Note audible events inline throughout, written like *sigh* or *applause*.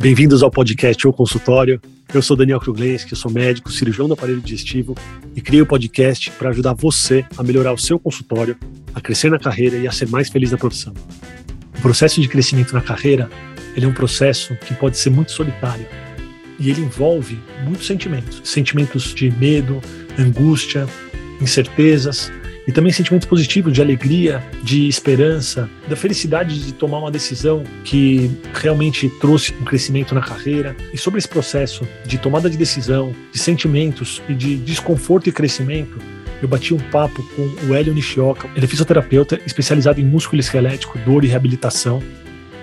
Bem-vindos ao podcast ou consultório. Eu sou Daniel Kruglenski, sou médico, cirurgião do aparelho digestivo e criei o podcast para ajudar você a melhorar o seu consultório, a crescer na carreira e a ser mais feliz na profissão. O processo de crescimento na carreira, ele é um processo que pode ser muito solitário e ele envolve muitos sentimentos, sentimentos de medo, angústia, incertezas, e também sentimentos positivos de alegria, de esperança, da felicidade de tomar uma decisão que realmente trouxe um crescimento na carreira. E sobre esse processo de tomada de decisão, de sentimentos e de desconforto e crescimento, eu bati um papo com o Hélio Nishioka. Ele é fisioterapeuta especializado em músculo esquelético, dor e reabilitação.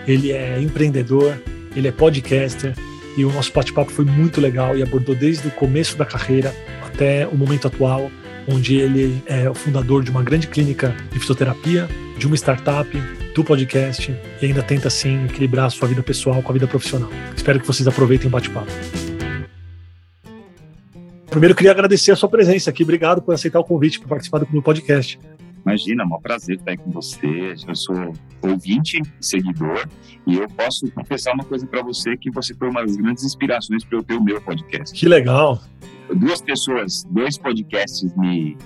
Ele é empreendedor, ele é podcaster e o nosso bate-papo foi muito legal e abordou desde o começo da carreira até o momento atual onde ele é o fundador de uma grande clínica de fisioterapia, de uma startup, do podcast e ainda tenta assim equilibrar a sua vida pessoal com a vida profissional. Espero que vocês aproveitem o bate-papo. Primeiro, queria agradecer a sua presença aqui. Obrigado por aceitar o convite para participar do meu podcast. Imagina, é um prazer estar aí com você. Eu sou ouvinte, seguidor, e eu posso confessar uma coisa para você que você foi uma das grandes inspirações para eu ter o meu podcast. Que legal duas pessoas, dois podcasts me,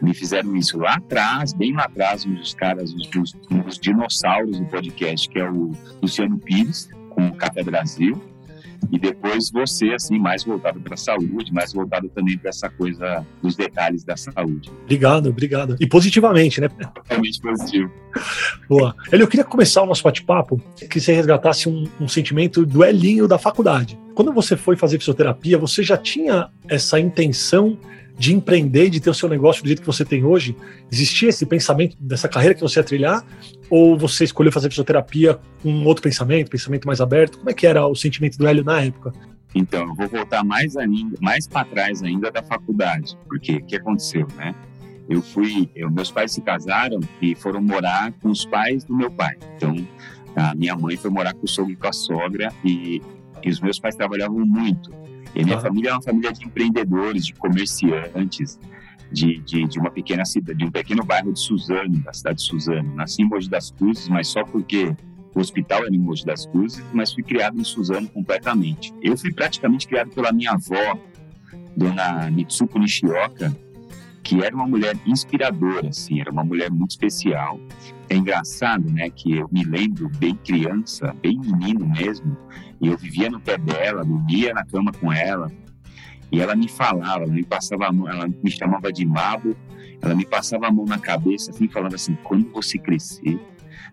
me fizeram isso lá atrás, bem lá atrás, um dos caras, os, os, os dinossauros do podcast, que é o Luciano Pires, com o Café Brasil, e depois você, assim, mais voltado para a saúde, mais voltado também para essa coisa dos detalhes da saúde. Obrigado, obrigado. E positivamente, né? Totalmente positivo. Boa. Ele, eu queria começar o nosso bate-papo que você resgatasse um, um sentimento do Elinho da faculdade. Quando você foi fazer fisioterapia, você já tinha essa intenção de empreender, de ter o seu negócio do jeito que você tem hoje? Existia esse pensamento dessa carreira que você ia trilhar? Ou você escolheu fazer fisioterapia com um outro pensamento, pensamento mais aberto? Como é que era o sentimento do Hélio na época? Então, eu vou voltar mais ainda, mais para trás ainda da faculdade, porque o que aconteceu, né? Eu fui, eu, meus pais se casaram e foram morar com os pais do meu pai. Então, a minha mãe foi morar com o sogro e com a sogra e, e os meus pais trabalhavam muito. E a minha família é uma família de empreendedores, de comerciantes, de, de, de, uma pequena cidade, de um pequeno bairro de Suzano, da cidade de Suzano. Nasci em Mogi das Cruzes, mas só porque o hospital era em Mogi das Cruzes, mas fui criado em Suzano completamente. Eu fui praticamente criado pela minha avó, dona Mitsuko Nishioka, que era uma mulher inspiradora, assim, era uma mulher muito especial. É engraçado, né, que eu me lembro bem criança, bem menino mesmo, e eu vivia no pé dela, dormia na cama com ela, e ela me falava, ela me passava a mão, ela me chamava de Mabo, ela me passava a mão na cabeça, assim, falando assim: quando você crescer,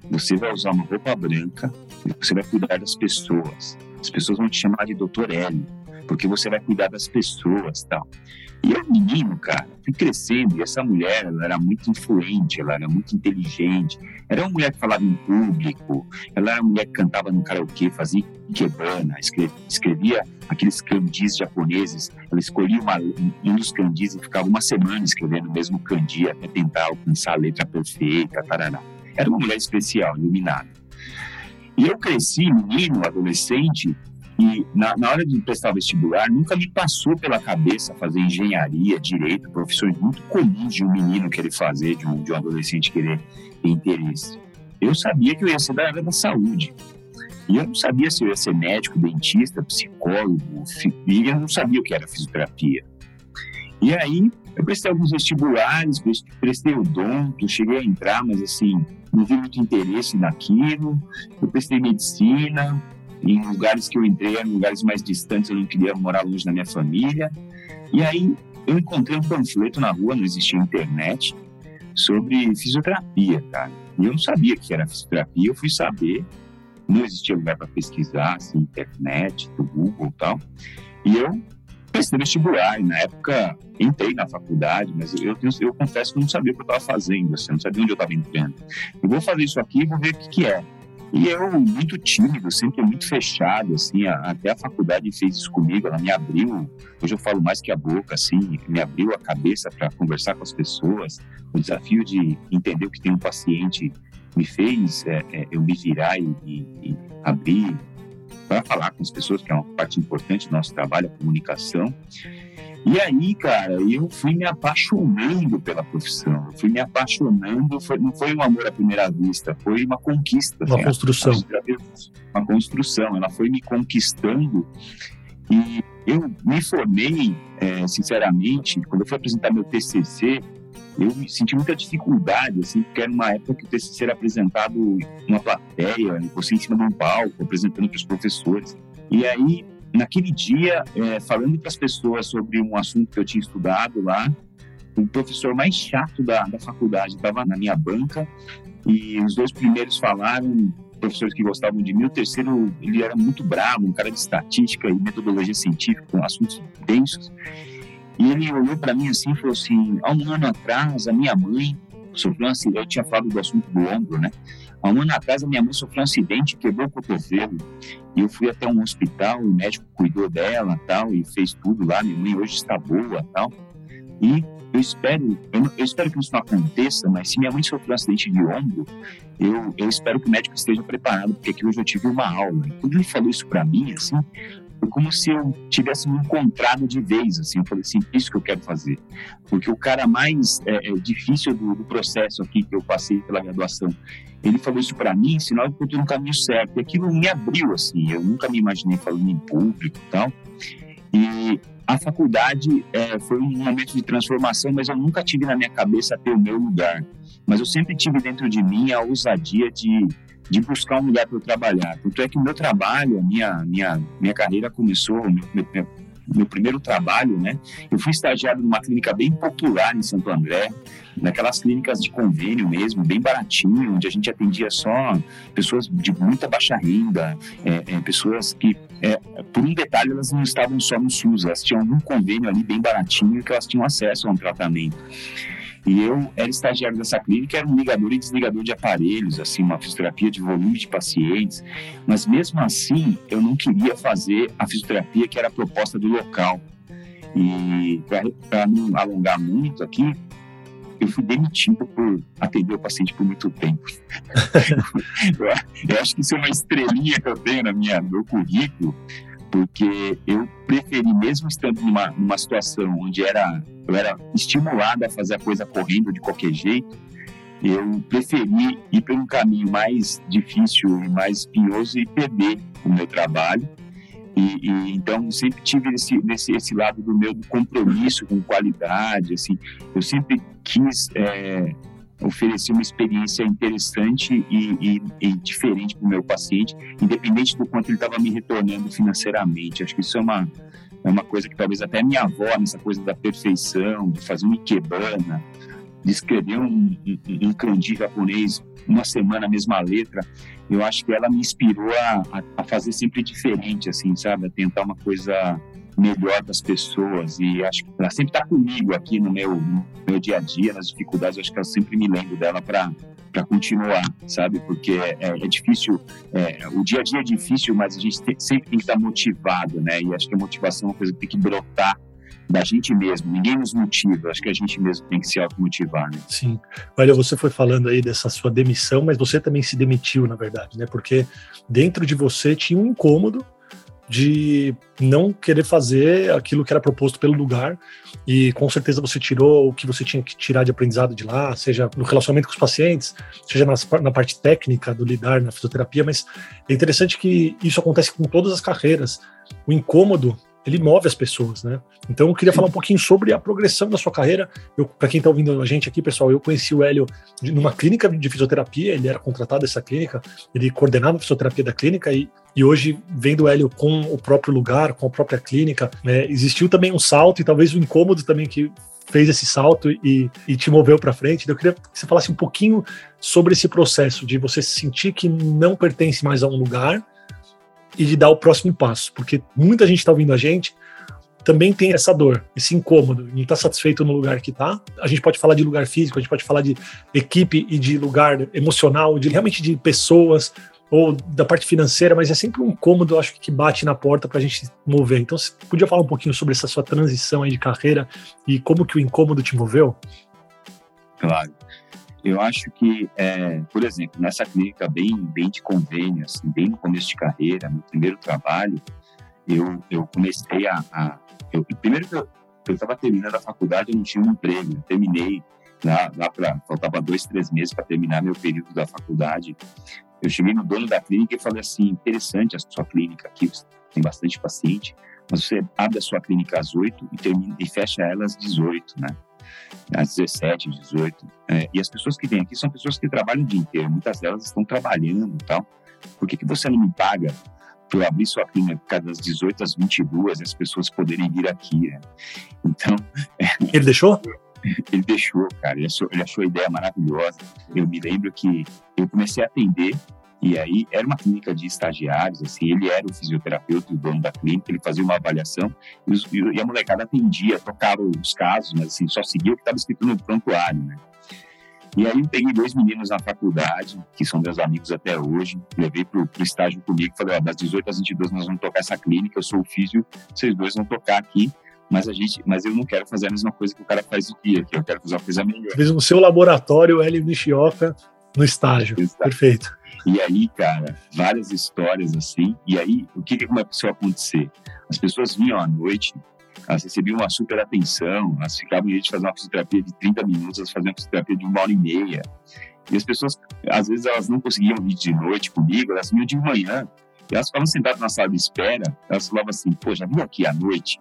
você vai usar uma roupa branca e você vai cuidar das pessoas. As pessoas vão te chamar de Doutor Hélio, porque você vai cuidar das pessoas, tal. E eu, menino, cara, fui crescendo e essa mulher, ela era muito influente, ela era muito inteligente. Era uma mulher que falava em público, ela era uma mulher que cantava no karaokê, fazia ikebana, escrevia, escrevia aqueles kanjis japoneses. Ela escolhia uma, um dos kanjis e ficava uma semana escrevendo o mesmo kanji até tentar alcançar a letra perfeita, tarará. Era uma mulher especial, iluminada. E eu cresci, menino, adolescente, e na, na, hora de prestar vestibular, nunca me passou pela cabeça fazer engenharia, direito, profissões muito comuns de um menino querer fazer, de um, de um adolescente querer ter interesse. Eu sabia que eu ia ser da área da saúde. E eu não sabia se eu ia ser médico, dentista, psicólogo, e eu não sabia o que era fisioterapia. E aí, eu prestei alguns vestibulares, prestei odonto, cheguei a entrar, mas assim, não vi muito interesse naquilo. Eu prestei medicina, em lugares que eu entrei eram lugares mais distantes, eu não queria morar longe da minha família. E aí eu encontrei um panfleto na rua, não existia internet, sobre fisioterapia, cara. E eu não sabia que era fisioterapia, eu fui saber. Não existia lugar para pesquisar, assim, internet, Google e tal. E eu prestei vestibular, e na época entrei na faculdade, mas eu, eu, eu confesso que eu não sabia o que eu estava fazendo, assim, eu não sabia onde eu estava entrando. Eu vou fazer isso aqui e vou ver o que, que é. E eu, muito tímido, sempre muito fechado, assim, até a faculdade fez isso comigo, ela me abriu, hoje eu falo mais que a boca, assim, me abriu a cabeça para conversar com as pessoas. O desafio de entender o que tem um paciente me fez é, é, eu me virar e, e abrir para falar com as pessoas, que é uma parte importante do nosso trabalho, a comunicação. E aí, cara, eu fui me apaixonando pela profissão, eu fui me apaixonando, foi, não foi um amor à primeira vista, foi uma conquista. Uma assim, construção. Uma construção, ela foi me conquistando e eu me formei, é, sinceramente, quando eu fui apresentar meu TCC, eu senti muita dificuldade, assim, porque era uma época que o TCC era apresentado numa plateia, você em cima de um palco, apresentando para os professores. E aí naquele dia, é, falando para as pessoas sobre um assunto que eu tinha estudado lá, o professor mais chato da, da faculdade estava na minha banca e os dois primeiros falaram, professores que gostavam de mim, o terceiro, ele era muito bravo, um cara de estatística e metodologia científica, com assuntos densos. E ele olhou para mim assim e falou assim: há um ano atrás, a minha mãe sofreu um acidente. Eu tinha falado do assunto do ombro, né? Há um ano atrás, a minha mãe sofreu um acidente, quebrou o cotovelo. E eu fui até um hospital, o médico cuidou dela tal, e fez tudo lá. Minha mãe hoje está boa tal. E eu espero, eu, eu, espero que isso não aconteça, mas se minha mãe sofreu um acidente de ombro, eu, eu espero que o médico esteja preparado, porque aqui hoje eu tive uma aula. E quando ele falou isso para mim, assim, foi como se eu tivesse me encontrado de vez, assim, eu falei assim, isso que eu quero fazer. Porque o cara mais é, é, difícil do, do, processo aqui que eu passei pela graduação, ele falou isso para mim, sinal que eu estou no caminho certo. E aquilo me abriu, assim, eu nunca me imaginei falando em público e tal. E a faculdade é, foi um momento de transformação, mas eu nunca tive na minha cabeça ter o meu lugar. Mas eu sempre tive dentro de mim a ousadia de de buscar um lugar para eu trabalhar. Tanto é que o meu trabalho, a minha, minha, minha carreira começou, meu, meu, meu primeiro trabalho, né? Eu fui estagiário numa clínica bem popular em Santo André, naquelas clínicas de convênio mesmo, bem baratinho, onde a gente atendia só pessoas de muita baixa renda, é, é, pessoas que, é, por um detalhe, elas não estavam só no SUS, elas tinham um convênio ali bem baratinho que elas tinham acesso a um tratamento. E eu era estagiário dessa clínica, era um ligador e desligador de aparelhos, assim, uma fisioterapia de volume de pacientes. Mas mesmo assim, eu não queria fazer a fisioterapia que era a proposta do local. E para não alongar muito aqui, eu fui demitido por atender o paciente por muito tempo. *laughs* eu, acho que isso é uma estrelinha que eu tenho na minha, no meu currículo, porque eu preferi, mesmo estando numa, numa situação onde era, eu era estimulado a fazer a coisa correndo de qualquer jeito, eu preferi ir por um caminho mais difícil e mais espinhoso e perder o meu trabalho. E, e, então sempre tive esse, esse, esse lado do meu compromisso com qualidade assim eu sempre quis é, oferecer uma experiência interessante e, e, e diferente para o meu paciente, independente do quanto ele estava me retornando financeiramente. Acho que isso é uma, é uma coisa que talvez até minha avó, nessa coisa da perfeição, de fazer um ikebana, de escrever um, um, um kanji japonês uma semana a mesma letra, eu acho que ela me inspirou a, a, fazer sempre diferente, assim, sabe? A tentar uma coisa melhor das pessoas e acho que ela sempre está comigo aqui no meu, no meu dia a dia, nas dificuldades, acho que eu sempre me lembro dela para para continuar, sabe? Porque é, é difícil, é, o dia a dia é difícil, mas a gente tem, sempre tem que estar motivado, né? E acho que a motivação é uma coisa que tem que brotar da gente mesmo. Ninguém nos motiva, acho que a gente mesmo tem que se automotivar, né? Sim. Olha, você foi falando aí dessa sua demissão, mas você também se demitiu, na verdade, né? Porque dentro de você tinha um incômodo de não querer fazer aquilo que era proposto pelo lugar e com certeza você tirou o que você tinha que tirar de aprendizado de lá, seja no relacionamento com os pacientes, seja nas, na parte técnica do lidar na fisioterapia, mas é interessante que isso acontece com todas as carreiras. O incômodo ele move as pessoas, né? Então eu queria falar um pouquinho sobre a progressão da sua carreira. Para quem está ouvindo a gente aqui, pessoal, eu conheci o Hélio numa clínica de fisioterapia, ele era contratado dessa clínica, ele coordenava a fisioterapia da clínica e, e hoje, vendo o Hélio com o próprio lugar, com a própria clínica, né, existiu também um salto e talvez um incômodo também que fez esse salto e, e te moveu para frente. Eu queria que você falasse um pouquinho sobre esse processo de você sentir que não pertence mais a um lugar e de dar o próximo passo, porque muita gente está ouvindo a gente também tem essa dor, esse incômodo, não está satisfeito no lugar que está. A gente pode falar de lugar físico, a gente pode falar de equipe e de lugar emocional, de realmente de pessoas ou da parte financeira, mas é sempre um incômodo, acho que bate na porta para a gente mover. Então, você podia falar um pouquinho sobre essa sua transição aí de carreira e como que o incômodo te moveu? Claro. Eu acho que, é, por exemplo, nessa clínica bem, bem de convênio, assim, bem no começo de carreira, no primeiro trabalho, eu, eu comecei a. a eu, primeiro que eu, estava terminando a faculdade, eu não tinha um emprego, eu terminei lá, lá para faltava dois, três meses para terminar meu período da faculdade. Eu cheguei no dono da clínica e falei assim: interessante a sua clínica aqui, tem bastante paciente, mas você abre a sua clínica às 8 e, e fecha ela às 18, né? Às 17, 18. É, e as pessoas que vêm aqui são pessoas que trabalham o dia inteiro, muitas delas estão trabalhando e tal. Por que, que você não me paga por abrir sua clínica das 18 às 22 e as pessoas poderem vir aqui, né? Então. *laughs* Ele deixou? Ele deixou, cara. Ele achou, ele achou a ideia maravilhosa. Eu me lembro que eu comecei a atender e aí era uma clínica de estagiários, assim, ele era o fisioterapeuta e o dono da clínica, ele fazia uma avaliação e, os, e a molecada atendia, tocava os casos, mas assim, só seguia o que estava escrito no prontuário, né? E aí eu peguei dois meninos na faculdade, que são meus amigos até hoje, levei para o estágio comigo, falei, ó, das 18 às 22 nós vamos tocar essa clínica, eu sou o físio, vocês dois vão tocar aqui, mas a gente, mas eu não quero fazer a mesma coisa que o cara faz o dia, que eu quero fazer uma coisa melhor. Fez no seu laboratório, Hélio Nishioka, no estágio. Exato. Perfeito. E aí, cara, várias histórias assim. E aí, o que, que começou a acontecer? As pessoas vinham à noite elas recebiam uma super atenção, elas ficavam em de fazer uma fisioterapia de 30 minutos, elas faziam uma fisioterapia de uma hora e meia. E as pessoas, às vezes, elas não conseguiam vir de noite comigo, elas vinham de manhã. E elas ficavam sentadas na sala de espera, elas falavam assim, pô, já viu aqui à noite?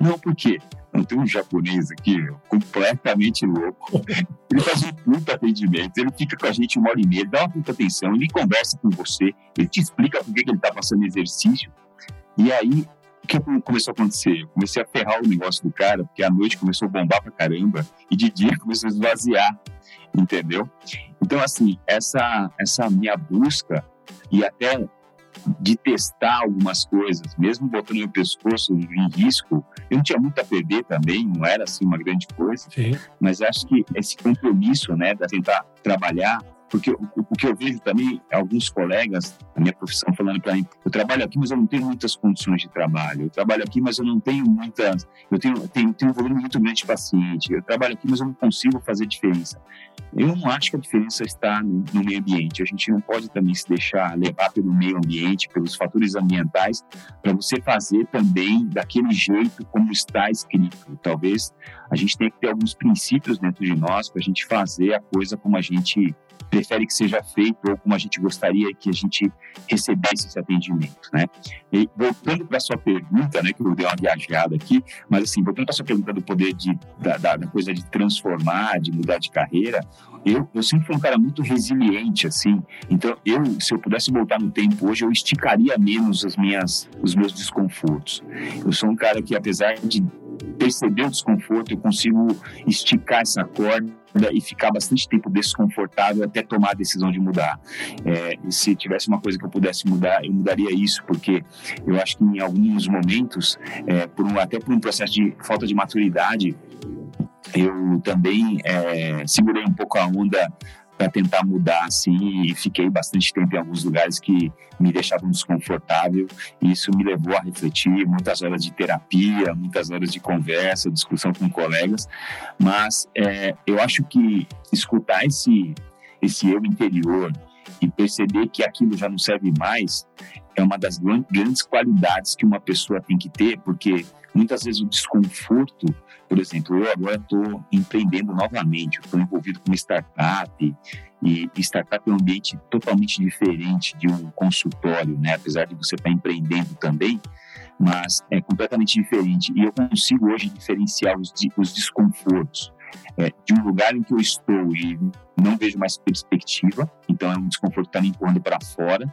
Não, por quê? Tem um japonês aqui, completamente louco. Ele faz um puta atendimento, ele fica com a gente uma hora e meia, dá uma puta atenção, ele conversa com você, ele te explica por que, que ele tá passando exercício. E aí, o que começou a acontecer? Eu comecei a ferrar o negócio do cara, porque a noite começou a bombar pra caramba e de dia *laughs* começou a esvaziar, entendeu? Então, assim, essa, essa minha busca e até de testar algumas coisas, mesmo botando meu pescoço em risco, eu não tinha muito a perder também, não era assim uma grande coisa, Sim. mas acho que esse compromisso, né, de tentar trabalhar porque o, o, que eu vejo também, alguns colegas da minha profissão falando para mim, eu trabalho aqui, mas eu não tenho muitas condições de trabalho. Eu trabalho aqui, mas eu não tenho muitas, eu tenho, tenho, tenho um volume muito grande de paciente. Eu trabalho aqui, mas eu não consigo fazer diferença. Eu não acho que a diferença está no, no meio ambiente. A gente não pode também se deixar levar pelo meio ambiente, pelos fatores ambientais, para você fazer também daquele jeito como está escrito. Talvez a gente tenha que ter alguns princípios dentro de nós para a gente fazer a coisa como a gente prefere que seja feito ou como a gente gostaria que a gente recebesse esse atendimento, né? E voltando para sua pergunta, né, que eu dei uma viajada aqui, mas assim, voltando para sua pergunta do poder de, da, da, da, coisa de transformar, de mudar de carreira, eu, eu sempre fui um cara muito resiliente, assim, então eu, se eu pudesse voltar no tempo hoje, eu esticaria menos as minhas, os meus desconfortos. Eu sou um cara que, apesar de perceber o desconforto, eu consigo esticar essa corda e ficar bastante tempo desconfortável até tomar a decisão de mudar. É, se tivesse uma coisa que eu pudesse mudar, eu mudaria isso, porque eu acho que em alguns momentos, é, por um, até por um processo de falta de maturidade, eu também é, segurei um pouco a onda para tentar mudar assim e fiquei bastante tempo em alguns lugares que me deixavam desconfortável e isso me levou a refletir muitas horas de terapia muitas horas de conversa discussão com colegas mas é, eu acho que escutar esse esse eu interior e perceber que aquilo já não serve mais é uma das grandes qualidades que uma pessoa tem que ter porque muitas vezes o desconforto por exemplo, eu agora estou empreendendo novamente, estou envolvido com uma startup, e startup é um ambiente totalmente diferente de um consultório, né? apesar de você estar tá empreendendo também, mas é completamente diferente. E eu consigo hoje diferenciar os, os desconfortos é, de um lugar em que eu estou e não vejo mais perspectiva, então é um desconforto que está me empurrando para fora.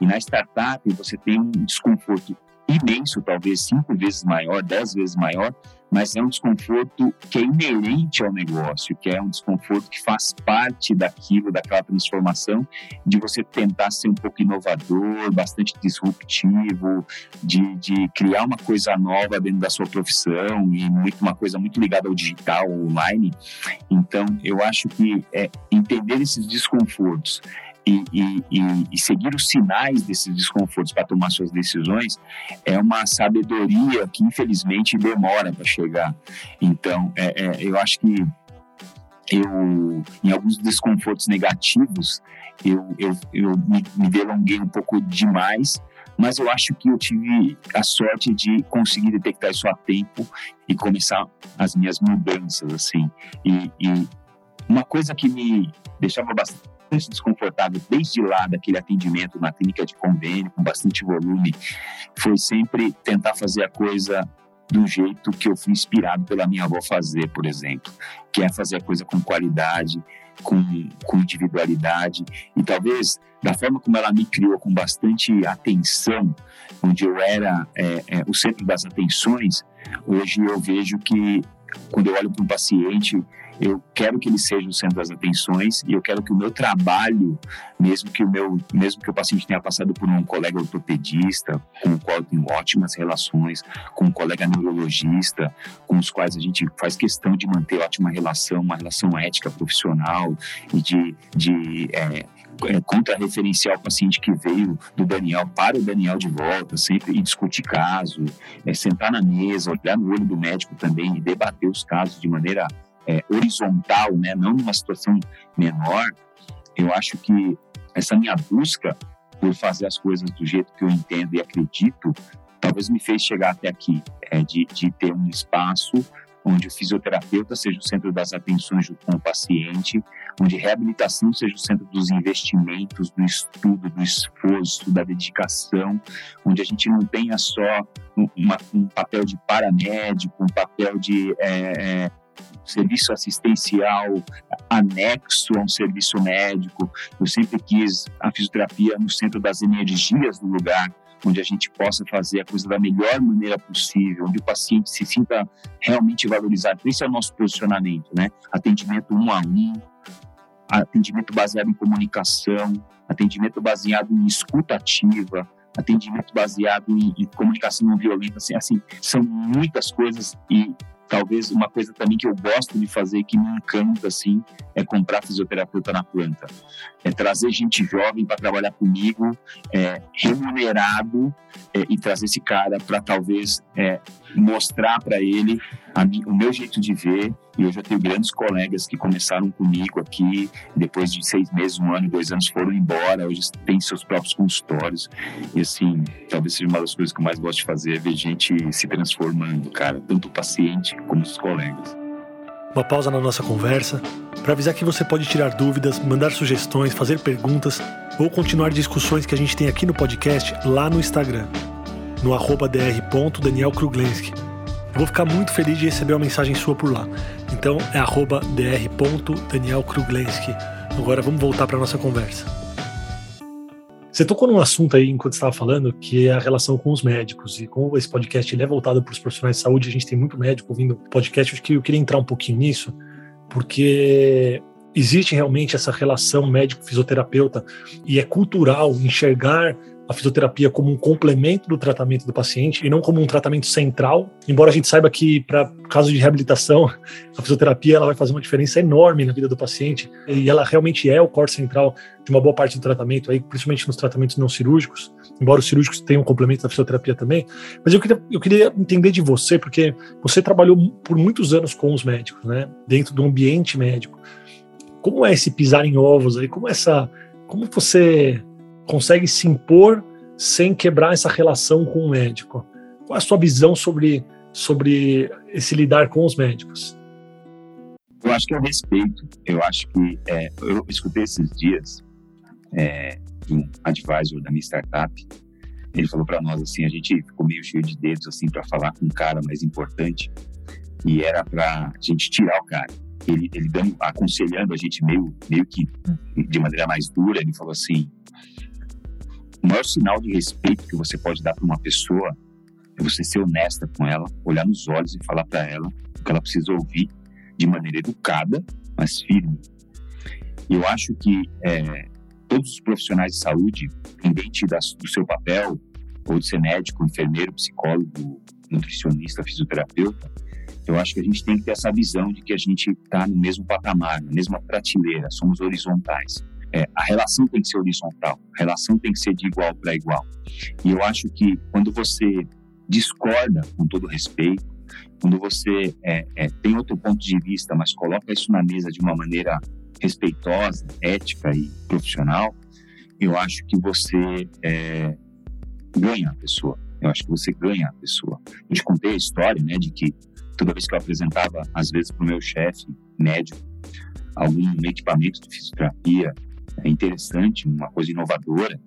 E na startup você tem um desconforto imenso, talvez cinco vezes maior, dez vezes maior, mas é um desconforto que é inerente ao negócio, que é um desconforto que faz parte daquilo, daquela transformação, de você tentar ser um pouco inovador, bastante disruptivo, de, de criar uma coisa nova dentro da sua profissão e muito, uma coisa muito ligada ao digital, online. Então, eu acho que é, entender esses desconfortos e, e, e, seguir os sinais desses desconfortos para tomar suas decisões é uma sabedoria que infelizmente demora para chegar. Então, é, é, eu acho que eu, em alguns desconfortos negativos, eu, eu, eu me, me delonguei um pouco demais, mas eu acho que eu tive a sorte de conseguir detectar isso a tempo e começar as minhas mudanças, assim. E, e uma coisa que me deixava bastante desconfortável desde lá daquele atendimento na clínica de convênio com bastante volume. Foi sempre tentar fazer a coisa do jeito que eu fui inspirado pela minha avó fazer, por exemplo, que é fazer a coisa com qualidade, com, com individualidade. E talvez da forma como ela me criou com bastante atenção, onde eu era é, é, o centro das atenções, hoje eu vejo que quando eu olho para um paciente eu quero que ele seja o centro das atenções e eu quero que o meu trabalho, mesmo que o meu, mesmo que o paciente tenha passado por um colega ortopedista, com o qual eu tenho ótimas relações, com um colega neurologista, com os quais a gente faz questão de manter ótima relação, uma relação ética profissional e de, de é, é, contra-referenciar o paciente que veio do Daniel para o Daniel de volta, sempre e discutir caso, é, sentar na mesa, olhar no olho do médico também e debater os casos de maneira é, horizontal, né, não numa situação menor, eu acho que essa minha busca por fazer as coisas do jeito que eu entendo e acredito, talvez me fez chegar até aqui, é, de, de ter um espaço onde o fisioterapeuta seja o centro das atenções junto com o paciente, onde reabilitação seja o centro dos investimentos, do estudo, do esforço, da dedicação, onde a gente não tenha só uma, um papel de paramédico, um papel de é, é, serviço assistencial anexo a um serviço médico. Eu sempre quis a fisioterapia no centro das energias do lugar, onde a gente possa fazer a coisa da melhor maneira possível, onde o paciente se sinta realmente valorizado. Esse é o nosso posicionamento, né? Atendimento um a um, atendimento baseado em comunicação, atendimento baseado em escuta ativa, atendimento baseado em, em comunicação não violenta, assim, assim, são muitas coisas e talvez uma coisa também que eu gosto de fazer que me encanta assim é comprar fisioterapeuta na planta. É trazer gente jovem para trabalhar comigo é, remunerado é, e trazer esse cara para talvez é, mostrar para ele o meu jeito de ver. E eu já tenho grandes colegas que começaram comigo aqui depois de seis meses um ano dois anos foram embora. Hoje têm seus próprios consultórios. E assim talvez seja uma das coisas que eu mais gosto de fazer é ver gente se transformando cara tanto o paciente como os colegas. Uma pausa na nossa conversa para avisar que você pode tirar dúvidas, mandar sugestões, fazer perguntas ou continuar discussões que a gente tem aqui no podcast lá no Instagram, no arroba dr.danielkruglenski. Vou ficar muito feliz de receber uma mensagem sua por lá. Então é arroba dr.danielkruglenski. Agora vamos voltar para nossa conversa. Você tocou num assunto aí enquanto estava falando, que é a relação com os médicos. E como esse podcast ele é voltado para os profissionais de saúde, a gente tem muito médico ouvindo podcast, acho que eu queria entrar um pouquinho nisso, porque existe realmente essa relação médico-fisioterapeuta e é cultural enxergar a fisioterapia como um complemento do tratamento do paciente e não como um tratamento central, embora a gente saiba que para caso de reabilitação, *laughs* a fisioterapia ela vai fazer uma diferença enorme na vida do paciente e ela realmente é o corte central de uma boa parte do tratamento aí, principalmente nos tratamentos não cirúrgicos, embora os cirúrgicos tenham um complemento da fisioterapia também, mas eu queria, eu queria entender de você, porque você trabalhou por muitos anos com os médicos, né, dentro do ambiente médico. Como é esse pisar em ovos aí? Como essa, como você consegue se impor sem quebrar essa relação com o médico. Qual é a sua visão sobre, sobre esse lidar com os médicos? Eu acho que é respeito. Eu acho que é, eu escutei esses dias é, um advisor da minha startup. Ele falou para nós assim, a gente ficou meio cheio de dedos assim para falar com um cara mais importante e era para a gente tirar o cara. Ele, ele dando, aconselhando a gente meio, meio que de maneira mais dura. Ele falou assim: o maior sinal de respeito que você pode dar para uma pessoa é você ser honesta com ela, olhar nos olhos e falar para ela o que ela precisa ouvir de maneira educada, mas firme. E eu acho que é, todos os profissionais de saúde, independente do seu papel, ou de ser médico, enfermeiro, psicólogo, nutricionista, fisioterapeuta, eu acho que a gente tem que ter essa visão de que a gente está no mesmo patamar, na mesma prateleira, somos horizontais. É, a relação tem que ser horizontal, a relação tem que ser de igual para igual. E eu acho que quando você discorda, com todo respeito, quando você é, é, tem outro ponto de vista, mas coloca isso na mesa de uma maneira respeitosa, ética e profissional, eu acho que você é, ganha a pessoa. Eu acho que você ganha a pessoa. Eu te contei a história, né, de que toda vez que eu apresentava, às vezes, para o meu chefe médico, algum equipamento de fisioterapia interessante, uma coisa inovadora,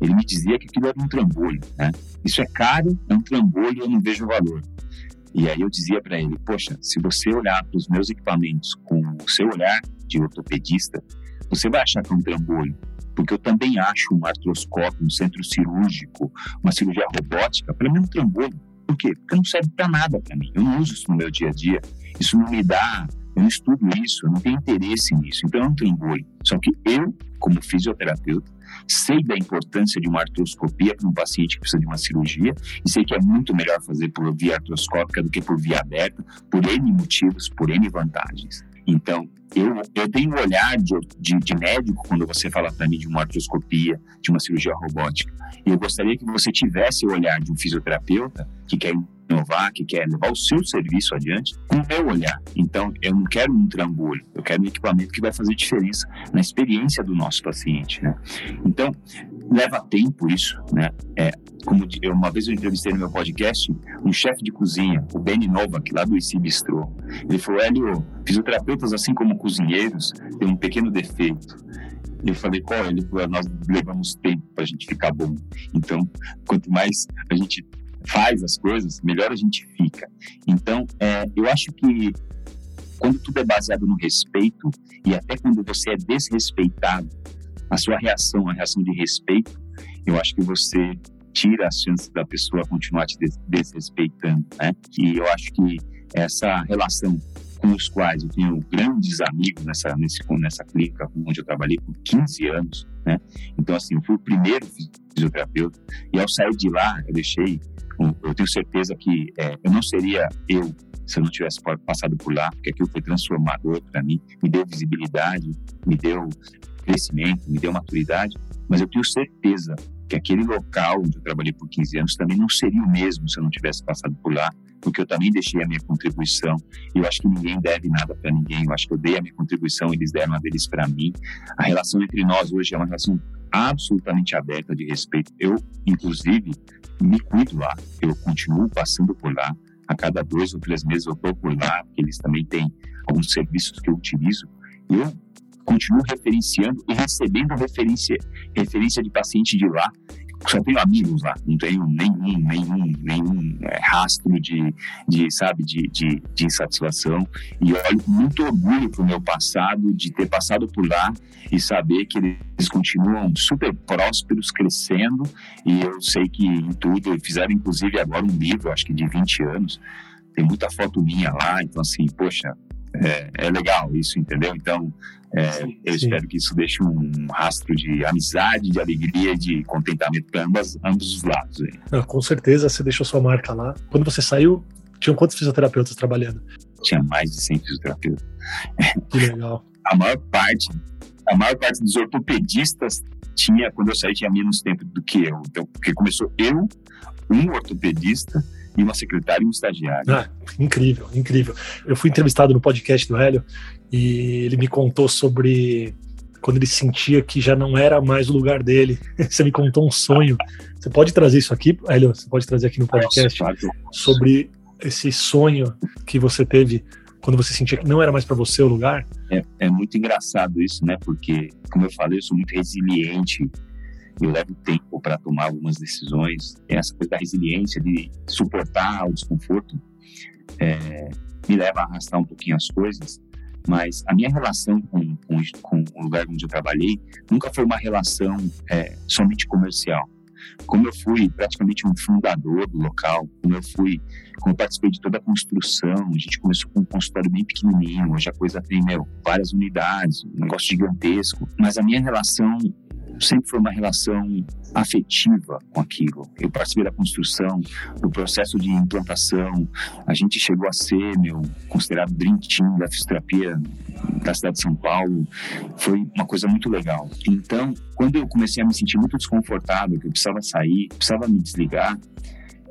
ele me dizia que aquilo era um trambolho, né? Isso é caro, é um trambolho, eu não vejo valor. E aí eu dizia para ele, poxa, se você olhar para os meus equipamentos com o seu olhar de ortopedista, você vai achar que é um trambolho, porque eu também acho um artroscópio, um centro cirúrgico, uma cirurgia robótica, para mim é um trambolho. Por quê? Porque não serve para nada para mim. Eu não uso isso no meu dia a dia. Isso não me dá eu não estudo isso, eu não tenho interesse nisso, então eu não tenho engolho. Só que eu, como fisioterapeuta, sei da importância de uma artroscopia para um paciente que precisa de uma cirurgia e sei que é muito melhor fazer por via artroscópica do que por via aberta, por N motivos, por N vantagens. Então, eu, eu tenho um olhar de, de, de médico quando você fala para mim de uma artroscopia, de uma cirurgia robótica. E eu gostaria que você tivesse o olhar de um fisioterapeuta que quer inovar, que quer levar o seu serviço adiante, com o meu olhar. Então, eu não quero um trambolho, eu quero um equipamento que vai fazer diferença na experiência do nosso paciente, né? Então, leva tempo isso, né? É, como uma vez eu entrevistei no meu podcast um chefe de cozinha, o Benny Novak, lá do IC Bistrô. Ele falou, Hélio, fisioterapeutas, assim como cozinheiros, têm um pequeno defeito. Eu falei, qual? Ele falou, nós levamos tempo para a gente ficar bom. Então, quanto mais a gente faz as coisas, melhor a gente fica. Então, é, eu acho que quando tudo é baseado no respeito e até quando você é desrespeitado, a sua reação, a reação de respeito, eu acho que você tira as chances da pessoa continuar te desrespeitando, né? E eu acho que essa relação com os quais eu tenho grandes amigos nessa, nesse, nessa clínica onde eu trabalhei por 15 anos, né? Então, assim, eu fui o primeiro fisioterapeuta e ao sair de lá, eu deixei, eu tenho certeza que é, eu não seria eu se eu não tivesse passado por lá, porque aquilo foi transformador para mim, me deu visibilidade, me deu crescimento, me deu maturidade, mas eu tenho certeza que aquele local onde eu trabalhei por 15 anos também não seria o mesmo se eu não tivesse passado por lá, porque eu também deixei a minha contribuição. E eu acho que ninguém deve nada para ninguém. Eu acho que eu dei a minha contribuição, eles deram a deles para mim. A relação entre nós hoje é uma relação absolutamente aberta de respeito. Eu, inclusive, me cuido lá. Eu continuo passando por lá. A cada dois ou três meses eu estou por lá, porque eles também têm alguns serviços que eu utilizo. Eu continuo referenciando e recebendo referência, referência de paciente de lá. Só tenho amigos lá, não tenho nenhum, nenhum, nenhum é, rastro de, de sabe, de, de, de, insatisfação. E olho com muito orgulho para o meu passado, de ter passado por lá e saber que eles continuam super prósperos, crescendo. E eu sei que em tudo, fizeram inclusive agora um livro, acho que de 20 anos, tem muita foto minha lá, então assim, poxa, é, é legal isso, entendeu? Então, é, sim, eu sim. espero que isso deixe um rastro de amizade, de alegria, de contentamento para ambos, os lados. Ah, com certeza, você deixou sua marca lá. Quando você saiu, tinham quantos fisioterapeutas trabalhando? Tinha mais de 100 fisioterapeutas. Que legal. *laughs* a maior parte, a maior parte dos ortopedistas tinha, quando eu saí, tinha menos tempo do que eu. Então, porque começou eu, um ortopedista, e uma secretária e um estagiário. Ah, incrível, incrível. Eu fui entrevistado no podcast do Hélio e ele me contou sobre quando ele sentia que já não era mais o lugar dele. *laughs* Você me contou um sonho. Você pode trazer isso aqui, Hélio? Você pode trazer aqui no podcast sobre esse sonho que você teve quando você sentia que não era mais para você o lugar? É, é muito engraçado isso, né? Porque, como eu falei, eu sou muito resiliente eu levo tempo para tomar algumas decisões. Essa coisa da resiliência, de suportar o desconforto, é, me leva a arrastar um pouquinho as coisas. Mas a minha relação com, com, com o lugar onde eu trabalhei nunca foi uma relação é, somente comercial. Como eu fui praticamente um fundador do local, como eu fui, como eu participei de toda a construção, a gente começou com um consultório bem pequenininho, hoje a coisa tem, meu, várias unidades, um negócio gigantesco. Mas a minha relação sempre foi uma relação afetiva com aquilo. Eu participei da construção, do processo de implantação. A gente chegou a ser, meu, considerado dream team da fisioterapia da cidade de São Paulo. Foi uma coisa muito legal. Então, quando eu comecei a me sentir muito desconfortável, que eu precisava sair, precisava me desligar,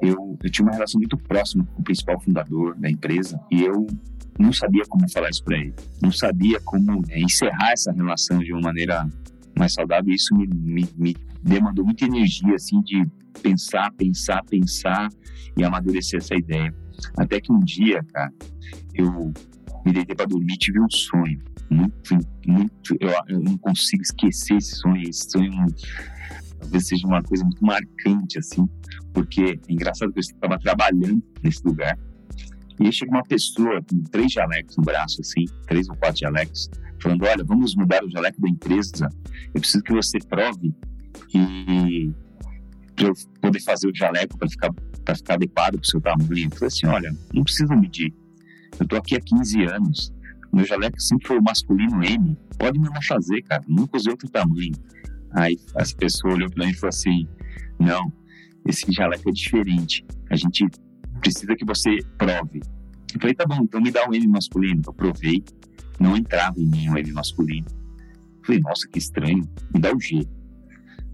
eu, eu tinha uma relação muito próxima com o principal fundador da empresa e eu não sabia como falar isso para ele, não sabia como é, encerrar essa relação de uma maneira mais saudável. Isso me, me, me demandou muita energia, assim, de pensar, pensar, pensar e amadurecer essa ideia. Até que um dia, cara, eu me deitei para dormir e tive um sonho. Muito, muito. Eu, eu, não consigo esquecer esse sonho. Esse sonho talvez seja uma coisa muito marcante, assim, porque é engraçado que eu estava trabalhando nesse lugar. E aí chega uma pessoa com três jalecos no braço, assim, três ou quatro jalecos, falando: Olha, vamos mudar o jaleco da empresa. Eu preciso que você prove e para eu poder fazer o jaleco para ficar ficar adequado para o seu tamanho. Eu falei assim: Olha, não precisa medir. Eu tô aqui há 15 anos. Meu jaleco sempre foi o masculino M. Pode me fazer, cara. Nunca usei outro tamanho. Aí essa pessoa olhou para mim e falou assim: Não, esse jaleco é diferente. A gente precisa que você prove. Eu falei: Tá bom, então me dá um M masculino. Eu provei não entrava em mim o M masculino. Falei, nossa, que estranho, me dá o G.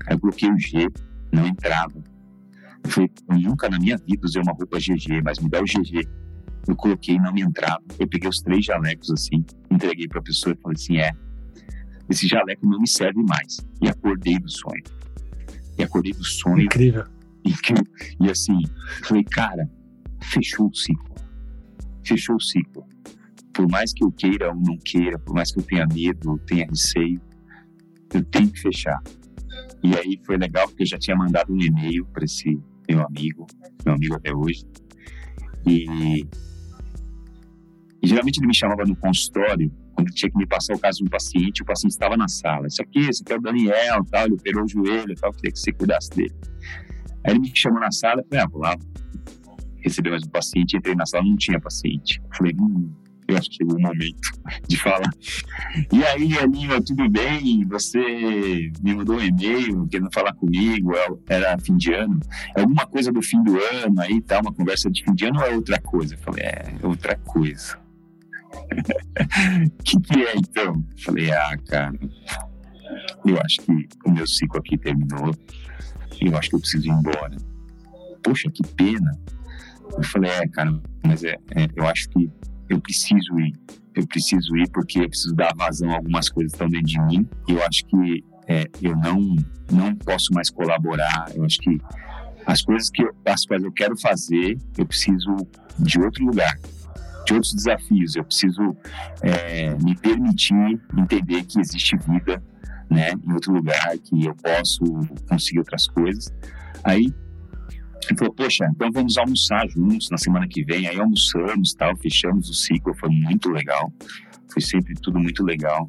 Aí eu coloquei o G, não entrava. Eu falei, eu nunca na minha vida usei uma roupa GG, mas me dá o GG. Eu coloquei e não me entrava. Eu peguei os três jalecos assim, entreguei para a pessoa e falei assim: é, esse jaleco não me serve mais. E acordei do sonho. E acordei do sonho. Incrível. *laughs* E, e assim, falei, cara, fechou o ciclo. Fechou o ciclo por mais que eu queira ou não queira, por mais que eu tenha medo, ou tenha receio, eu tenho que fechar. E aí foi legal porque eu já tinha mandado um e-mail para esse meu amigo, meu amigo até hoje. E, e, geralmente ele me chamava no consultório quando tinha que me passar o caso de um paciente, o paciente estava na sala. Isso aqui, isso aqui é o Daniel, tal, ele operou o joelho, tal, queria que você cuidasse dele. Aí ele me chamou na sala, eu falei, ah, vou lá receber mais um paciente, entrei na sala, não tinha paciente. Falei, hum, eu acho que chegou o momento de falar. E aí, Aninha, tudo bem? Você me mandou um e-mail querendo falar comigo, é era fim de ano. É alguma coisa do fim do ano aí, tá? Uma conversa de fim de ano ou é outra coisa? Eu falei, é, é outra coisa. O *laughs* que, que é então? Eu falei, ah, cara, eu acho que o meu ciclo aqui terminou. Eu acho que eu preciso ir embora. Poxa, que pena. Eu falei, é, cara, mas é, é eu acho que eu preciso ir. Eu preciso ir porque eu preciso dar vazão a algumas coisas que estão dentro de mim. E eu acho que é, eu não, não posso mais colaborar. Eu acho que as coisas que eu, as quais eu quero fazer, eu preciso de outro lugar, de outros desafios. Eu preciso é, me permitir entender que existe vida né, em outro lugar, que eu posso conseguir outras coisas. Aí ele falou, poxa, então vamos almoçar juntos na semana que vem. Aí almoçamos, tal, fechamos o ciclo, foi muito legal. Foi sempre tudo muito legal.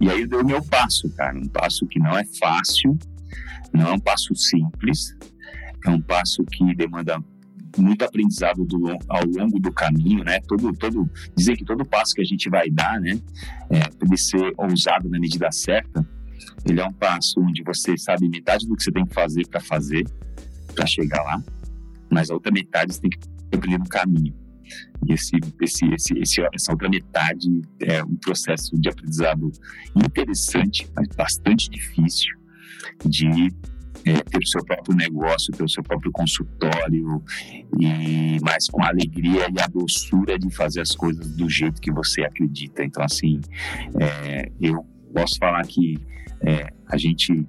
E aí deu o meu passo, cara. Um passo que não é fácil, não é um passo simples, é um passo que demanda muito aprendizado do, ao longo do caminho, né? Todo, todo, dizer que todo passo que a gente vai dar, né, é, ele ser ousado na medida certa, ele é um passo onde você sabe metade do que você tem que fazer para fazer, para chegar lá, mas a outra metade você tem que aprender no caminho. E esse, esse, esse, esse, essa outra metade é um processo de aprendizado interessante, mas bastante difícil de é, ter o seu próprio negócio, ter o seu próprio consultório, e mas com a alegria e a doçura de fazer as coisas do jeito que você acredita. Então, assim, é, eu posso falar que é, a gente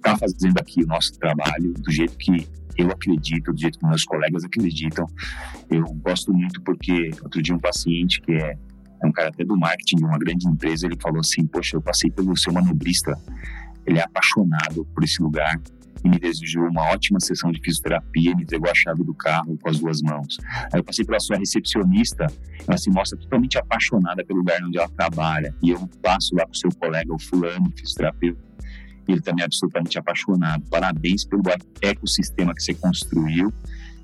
está fazendo aqui o nosso trabalho do jeito que eu acredito, do jeito que meus colegas acreditam. Eu gosto muito porque outro dia um paciente que é, é um cara até do marketing de uma grande empresa, ele falou assim: Poxa, eu passei pelo seu manobrista, ele é apaixonado por esse lugar e me desejou uma ótima sessão de fisioterapia, me entregou a chave do carro com as duas mãos. Aí eu passei pela sua recepcionista, ela se mostra totalmente apaixonada pelo lugar onde ela trabalha. E eu passo lá com o seu colega, o fulano, fisioterapeuta, ele também é absolutamente apaixonado. Parabéns pelo ecossistema que você construiu.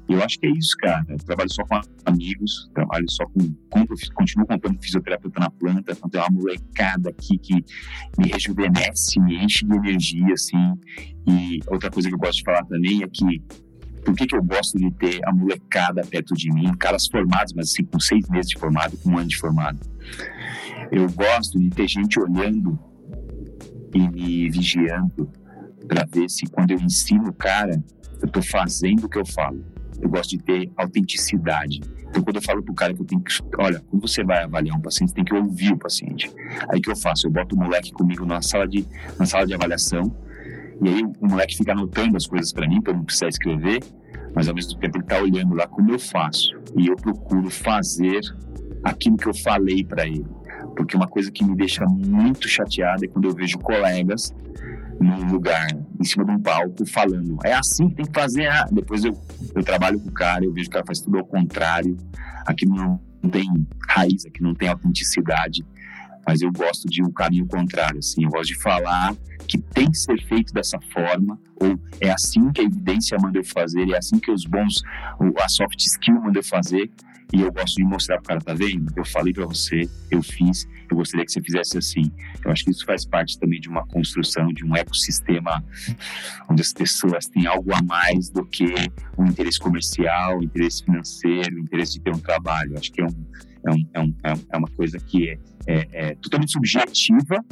Eu acho que é isso, cara. Eu trabalho só com amigos, trabalho só com. Compro, continuo comprando fisioterapeuta na planta, então tem uma molecada aqui que me rejuvenesce, me enche de energia, assim. E outra coisa que eu gosto de falar também é que. Por que, que eu gosto de ter a molecada perto de mim, caras formados, mas assim, com seis meses de formado, com um ano de formado? Eu gosto de ter gente olhando e me vigiando para ver se quando eu ensino o cara, eu estou fazendo o que eu falo. eu gosto de ter autenticidade. Então, quando eu falo pro cara que eu tenho que. Olha, quando você vai avaliar um paciente, tem que ouvir o paciente. Aí o que eu faço? Eu boto o moleque comigo na sala de, na sala de avaliação, e aí o moleque fica anotando as coisas para mim, para eu não precisar escrever, mas ao mesmo tempo ele tá olhando lá como eu faço. E eu procuro fazer aquilo que eu falei para ele. Porque uma coisa que me deixa muito chateada é quando eu vejo colegas num lugar, em cima de um palco, falando, é assim que tem que fazer. Ah. Depois eu, eu trabalho com o cara, eu vejo que o cara faz tudo ao contrário, aqui não, não tem raiz, aqui não tem autenticidade, mas eu gosto de um caminho contrário, assim, eu gosto de falar que tem que ser feito dessa forma, ou é assim que a evidência manda eu fazer, é assim que os bons, a soft skill manda eu fazer, e eu gosto de mostrar pro cara, tá vendo? Eu falei para você, eu fiz, eu gostaria que você fizesse assim. Eu acho que isso faz parte também de uma construção, de um ecossistema onde as pessoas têm algo a mais do que o um interesse comercial, o um interesse financeiro, o um interesse de ter um trabalho. Eu acho que é, um, é, um, é, um, é uma coisa que é, é, é totalmente subjetiva,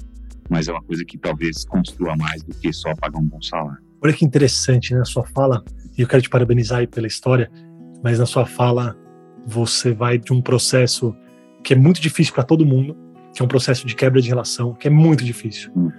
mas é uma coisa que talvez construa mais do que só pagar um bom salário. Olha que interessante, né? A sua fala, e eu quero te parabenizar aí pela história, mas na sua fala você vai de um processo que é muito difícil para todo mundo, que é um processo de quebra de relação, que é muito difícil. Hum.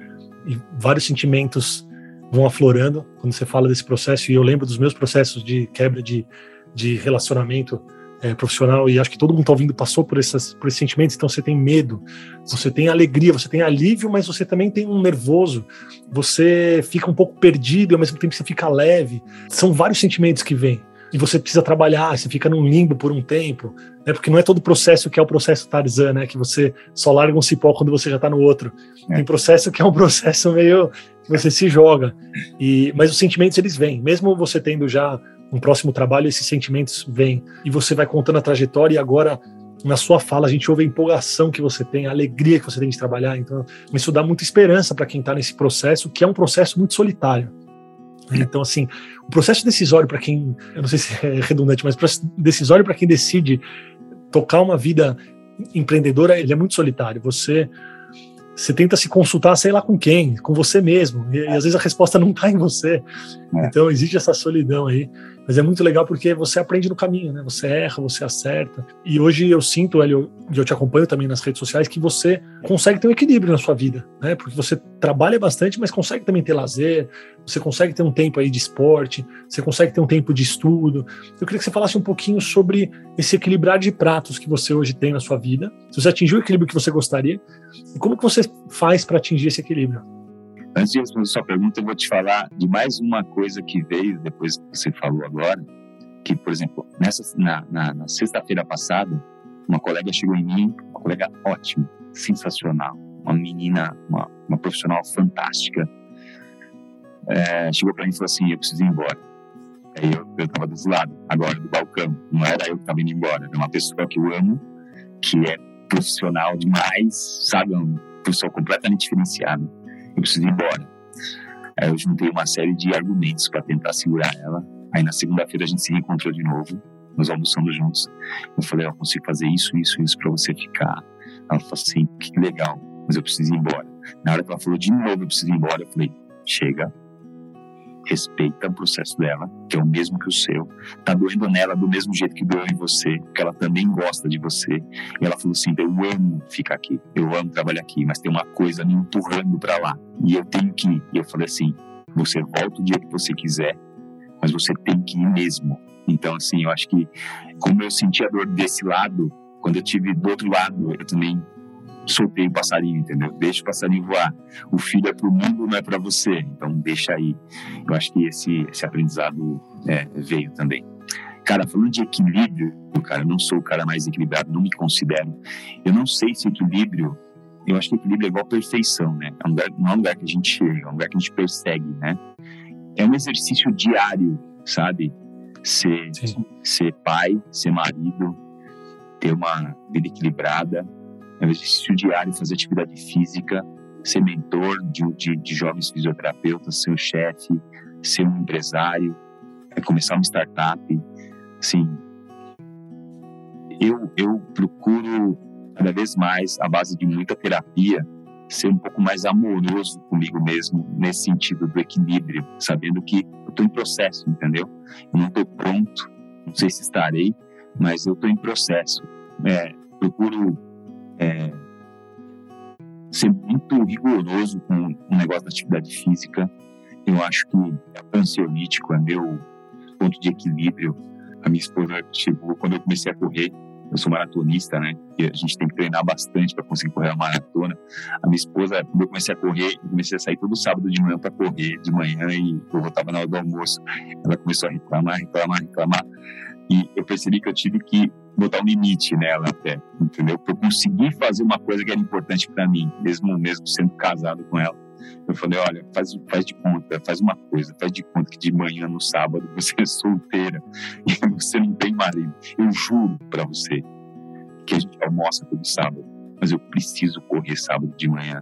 E vários sentimentos vão aflorando quando você fala desse processo, e eu lembro dos meus processos de quebra de, de relacionamento é, profissional, e acho que todo mundo está ouvindo passou por, essas, por esses sentimentos, então você tem medo, você tem alegria, você tem alívio, mas você também tem um nervoso, você fica um pouco perdido, e ao mesmo tempo você fica leve. São vários sentimentos que vêm e você precisa trabalhar, você fica num limbo por um tempo, né? Porque não é todo processo que é o processo Tarzan, né? Que você só larga um cipó quando você já está no outro. É. Tem processo que é um *laughs* processo meio que você se joga. E mas os sentimentos eles vêm, mesmo você tendo já um próximo trabalho, esses sentimentos vêm e você vai contando a trajetória e agora na sua fala a gente ouve a empolgação que você tem, a alegria que você tem de trabalhar. Então, isso dá muita esperança para quem está nesse processo, que é um processo muito solitário. Então, assim, o processo decisório para quem, eu não sei se é redundante, mas o processo decisório para quem decide tocar uma vida empreendedora, ele é muito solitário. Você você tenta se consultar, sei lá com quem, com você mesmo, e, e às vezes a resposta não está em você. É. Então existe essa solidão aí. Mas é muito legal porque você aprende no caminho, né? Você erra, você acerta. E hoje eu sinto, Hélio, e eu te acompanho também nas redes sociais, que você consegue ter um equilíbrio na sua vida, né? Porque você trabalha bastante, mas consegue também ter lazer, você consegue ter um tempo aí de esporte, você consegue ter um tempo de estudo. Eu queria que você falasse um pouquinho sobre esse equilibrar de pratos que você hoje tem na sua vida. Se você atingiu o equilíbrio que você gostaria, e como que você faz para atingir esse equilíbrio? Antes de responder sua pergunta, eu vou te falar de mais uma coisa que veio depois que você falou agora, que, por exemplo, nessa, na, na, na sexta-feira passada, uma colega chegou em mim, uma colega ótima, sensacional, uma menina, uma, uma profissional fantástica, é, chegou para mim e falou assim, eu preciso ir embora. Aí eu, eu tava desse lado, agora do balcão, não era eu que estava indo embora, era uma pessoa que eu amo, que é profissional demais, sabe, uma pessoa completamente diferenciada eu preciso ir embora. Aí eu juntei uma série de argumentos para tentar segurar ela. Aí na segunda-feira a gente se reencontrou de novo, nós almoçamos juntos. Eu falei, eu consigo fazer isso, isso, isso para você ficar. Ela falou assim, que legal, mas eu preciso ir embora. Na hora que ela falou de novo, eu preciso ir embora, eu falei, chega, respeita o processo dela, que é o mesmo que o seu, tá doendo nela do mesmo jeito que doeu em você, porque ela também gosta de você. E ela falou assim: eu amo ficar aqui, eu amo trabalhar aqui, mas tem uma coisa me empurrando para lá e eu tenho que ir. E eu falei assim: você volta o dia que você quiser, mas você tem que ir mesmo. Então, assim, eu acho que como eu senti a dor desse lado, quando eu tive do outro lado, eu também soltei o passarinho, entendeu? Deixa o passarinho voar. O filho é para o mundo, não é para você. Então deixa aí. Eu acho que esse, esse aprendizado é, veio também. Cara, falando de equilíbrio, cara, eu não sou o cara mais equilibrado, não me considero. Eu não sei se equilíbrio, eu acho que equilíbrio é igual perfeição, né? É um lugar, não é um lugar que a gente chega, é um lugar que a gente persegue, né? É um exercício diário, sabe? Ser, ser pai, ser marido, ter uma vida equilibrada, é um exercício diário, fazer atividade física, ser mentor de, de, de jovens fisioterapeutas, ser o chefe, ser um empresário, é começar uma startup. Assim, eu, eu procuro cada vez mais, à base de muita terapia, ser um pouco mais amoroso comigo mesmo, nesse sentido do equilíbrio, sabendo que eu estou em processo, entendeu? Eu não estou pronto, não sei se estarei, mas eu estou em processo. É, procuro é, ser muito rigoroso com o negócio da atividade física. Eu acho que é ansiolítico, é meu ponto de equilíbrio. A minha esposa chegou quando eu comecei a correr. Eu sou maratonista, né? E a gente tem que treinar bastante para conseguir correr a maratona. A minha esposa, quando eu comecei a correr, eu comecei a sair todo sábado de manhã para correr de manhã e eu voltava na hora do almoço. Ela começou a reclamar, reclamar, reclamar. E eu percebi que eu tive que botar um limite nela até, entendeu? Para eu conseguir fazer uma coisa que era importante para mim, mesmo mesmo sendo casado com ela. Eu falei, olha, faz, faz de conta, faz uma coisa, faz de conta que de manhã no sábado você é solteira *laughs* e você não tem marido. Eu juro para você que a gente almoça todo sábado, mas eu preciso correr sábado de manhã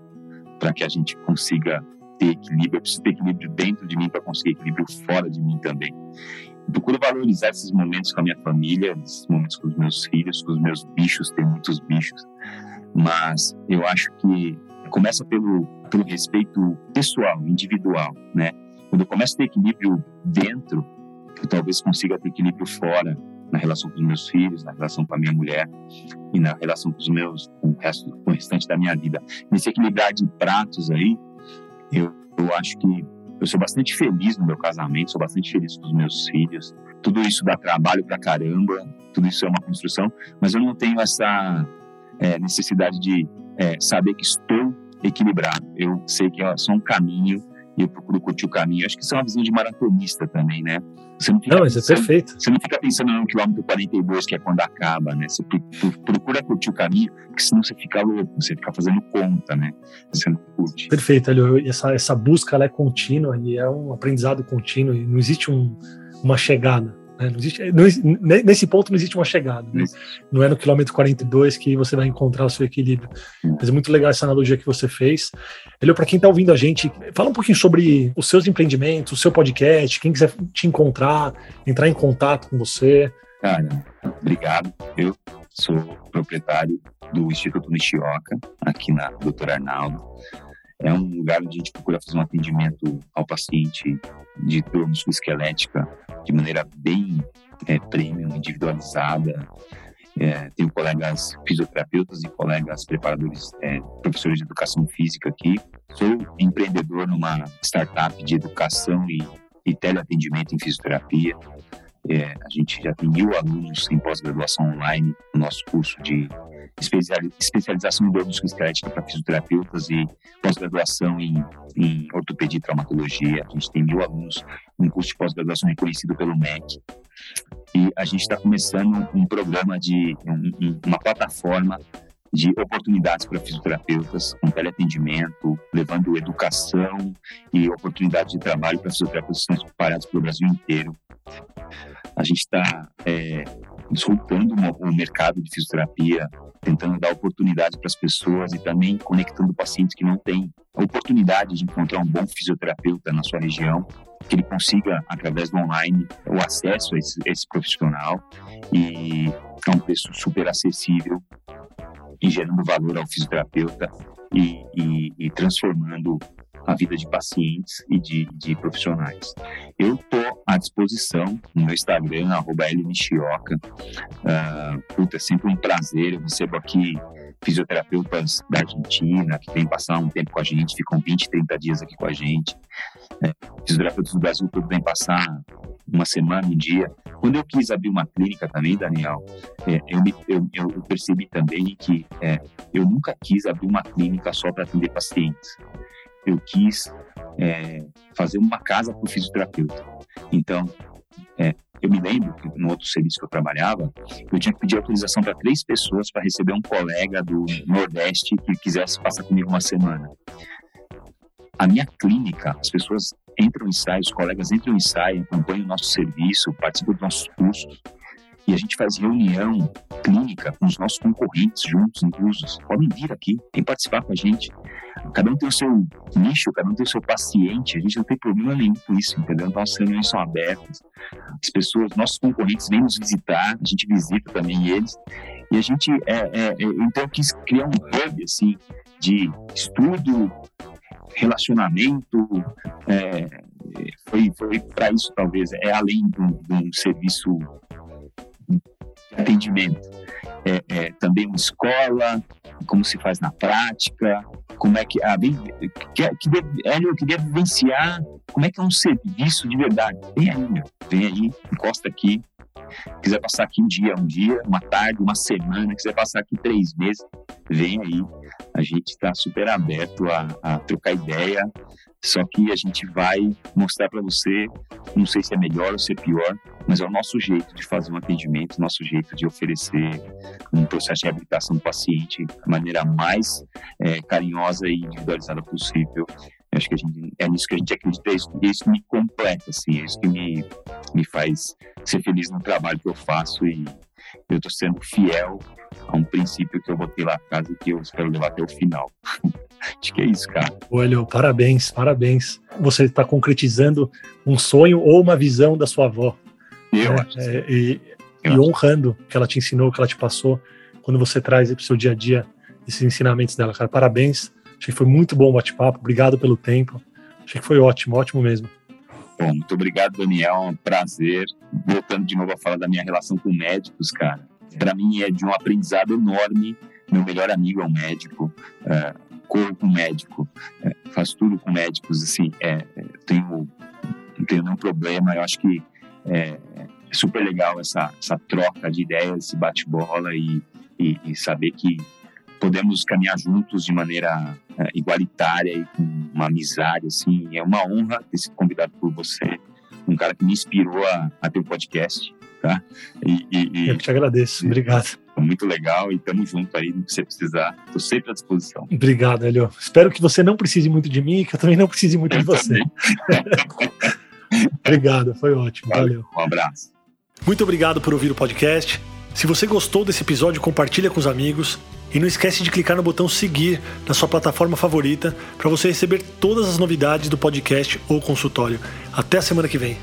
para que a gente consiga ter equilíbrio. Eu preciso ter equilíbrio dentro de mim para conseguir equilíbrio fora de mim também procuro valorizar esses momentos com a minha família, esses momentos com os meus filhos, com os meus bichos, tem muitos bichos, mas eu acho que começa pelo, pelo respeito pessoal, individual, né? Quando eu começo a ter equilíbrio dentro, eu talvez consiga ter equilíbrio fora, na relação com os meus filhos, na relação com a minha mulher e na relação com os meus, com o resto, com o restante da minha vida. Nesse equilibrar de pratos aí, eu, eu acho que eu sou bastante feliz no meu casamento, sou bastante feliz com os meus filhos. Tudo isso dá trabalho pra caramba, tudo isso é uma construção, mas eu não tenho essa é, necessidade de é, saber que estou equilibrado. Eu sei que é só um caminho e eu procuro curtir o caminho. Acho que isso é uma visão de maratonista também, né? Você não, fica não mas é perfeito. Você não fica pensando no quilômetro 42, que é quando acaba, né? Você procura curtir o caminho, porque senão você fica louco, você fica fazendo conta, né? Você não curte. Perfeito, Helio. Essa, essa busca ela é contínua e é um aprendizado contínuo e não existe um, uma chegada. Né? Não existe, não, nesse ponto não existe uma chegada. Né? Não é no quilômetro 42 que você vai encontrar o seu equilíbrio. Mas é muito legal essa analogia que você fez. Ele para quem está ouvindo a gente, fala um pouquinho sobre os seus empreendimentos, o seu podcast, quem quiser te encontrar, entrar em contato com você. Cara, obrigado. Eu sou proprietário do Instituto Nishioka, aqui na Doutor Arnaldo. É um lugar onde a gente procura fazer um atendimento ao paciente de dor musculoesquelética de maneira bem é, premium, individualizada. É, tenho colegas fisioterapeutas e colegas preparadores, é, professores de educação física aqui. Sou empreendedor numa startup de educação e, e teleatendimento em fisioterapia. É, a gente já tem mil alunos em pós-graduação online no nosso curso de especialização em dor musculoesquelética para fisioterapeutas e pós-graduação em, em ortopedia e traumatologia. A gente tem mil alunos um curso de pós-graduação reconhecido pelo MEC. E a gente está começando um programa de um, uma plataforma de oportunidades para fisioterapeutas, com teleatendimento, levando educação e oportunidades de trabalho para fisioterapeutas que estão espalhados pelo Brasil inteiro. A gente está é, soltando o mercado de fisioterapia, tentando dar oportunidade para as pessoas e também conectando pacientes que não têm a oportunidade de encontrar um bom fisioterapeuta na sua região, que ele consiga, através do online, o acesso a esse, esse profissional. E a um preço super acessível e gerando valor ao fisioterapeuta e, e, e transformando a vida de pacientes e de, de profissionais. Eu estou à disposição no meu Instagram, arroba. Uh, puta, é sempre um prazer. Eu recebo aqui fisioterapeutas da Argentina que vêm passar um tempo com a gente, ficam 20, 30 dias aqui com a gente. É, fisioterapeutas do Brasil todo vêm passar uma semana, um dia. Quando eu quis abrir uma clínica também, Daniel, é, eu, me, eu, eu, percebi também que é, eu nunca quis abrir uma clínica só para atender pacientes. Eu quis é, fazer uma casa para o fisioterapeuta. Então, é, eu me lembro que no outro serviço que eu trabalhava, eu tinha que pedir autorização para três pessoas para receber um colega do Nordeste que quisesse passar comigo uma semana. A minha clínica, as pessoas entram e saem, os colegas entram e saem, acompanham o nosso serviço, participam dos nossos cursos. E a gente faz reunião clínica com os nossos concorrentes juntos, inclusos. Podem vir aqui, vem participar com a gente. Cada um tem o seu nicho, cada um tem o seu paciente. A gente não tem problema nenhum com isso, entendeu? Então, reuniões são abertas. As pessoas, nossos concorrentes vêm nos visitar, a gente visita também eles. E a gente, é, é, é, então, quis criar um hub, assim, de estudo, relacionamento, é, foi, foi para isso talvez, é além de um serviço atendimento. É, é, também uma escola, como se faz na prática, como é que a que, que deve, eu queria vivenciar como é que é um serviço de verdade. Vem aí, meu, vem aí, encosta aqui. Quiser passar aqui um dia, um dia, uma tarde, uma semana, quiser passar aqui três meses, vem aí. A gente está super aberto a, a trocar ideia, só que a gente vai mostrar para você, não sei se é melhor ou se é pior, mas é o nosso jeito de fazer um atendimento, nosso jeito de oferecer um processo de reabilitação do paciente da maneira mais é, carinhosa e individualizada possível. Eu acho que a gente, é nisso que a gente acredita, é isso, é isso que me completa, assim, é isso que me, me faz ser feliz no trabalho que eu faço e eu estou sendo fiel a um princípio que eu botei lá atrás e que eu espero levar até o final. *laughs* Acho que é isso, cara. Olha, parabéns, parabéns. Você está concretizando um sonho ou uma visão da sua avó. Eu né? acho. É, e, eu e honrando o que ela te ensinou, o que ela te passou, quando você traz para o seu dia a dia esses ensinamentos dela, cara. Parabéns. Achei que foi muito bom o bate-papo. Obrigado pelo tempo. Achei que foi ótimo, ótimo mesmo. Bom, muito obrigado, Daniel. É um prazer. Voltando de novo a falar da minha relação com médicos, cara. Para mim é de um aprendizado enorme. Meu melhor amigo é um médico. É, corro com médico. É, faço tudo com médicos. Assim, é, tenho, não tenho nenhum problema. Eu acho que é, é super legal essa, essa troca de ideias, esse bate-bola e, e, e saber que podemos caminhar juntos de maneira é, igualitária e com uma amizade, assim. É uma honra ter sido convidado por você, um cara que me inspirou a, a ter o um podcast, tá? E, e, Eu te agradeço, obrigado. Muito legal e estamos juntos aí, no que você precisar, estou sempre à disposição. Obrigado, Helio. Espero que você não precise muito de mim e que eu também não precise muito eu de você. *laughs* obrigado, foi ótimo, valeu. Um abraço. Muito obrigado por ouvir o podcast. Se você gostou desse episódio, compartilha com os amigos. E não esquece de clicar no botão seguir na sua plataforma favorita para você receber todas as novidades do podcast ou consultório. Até a semana que vem.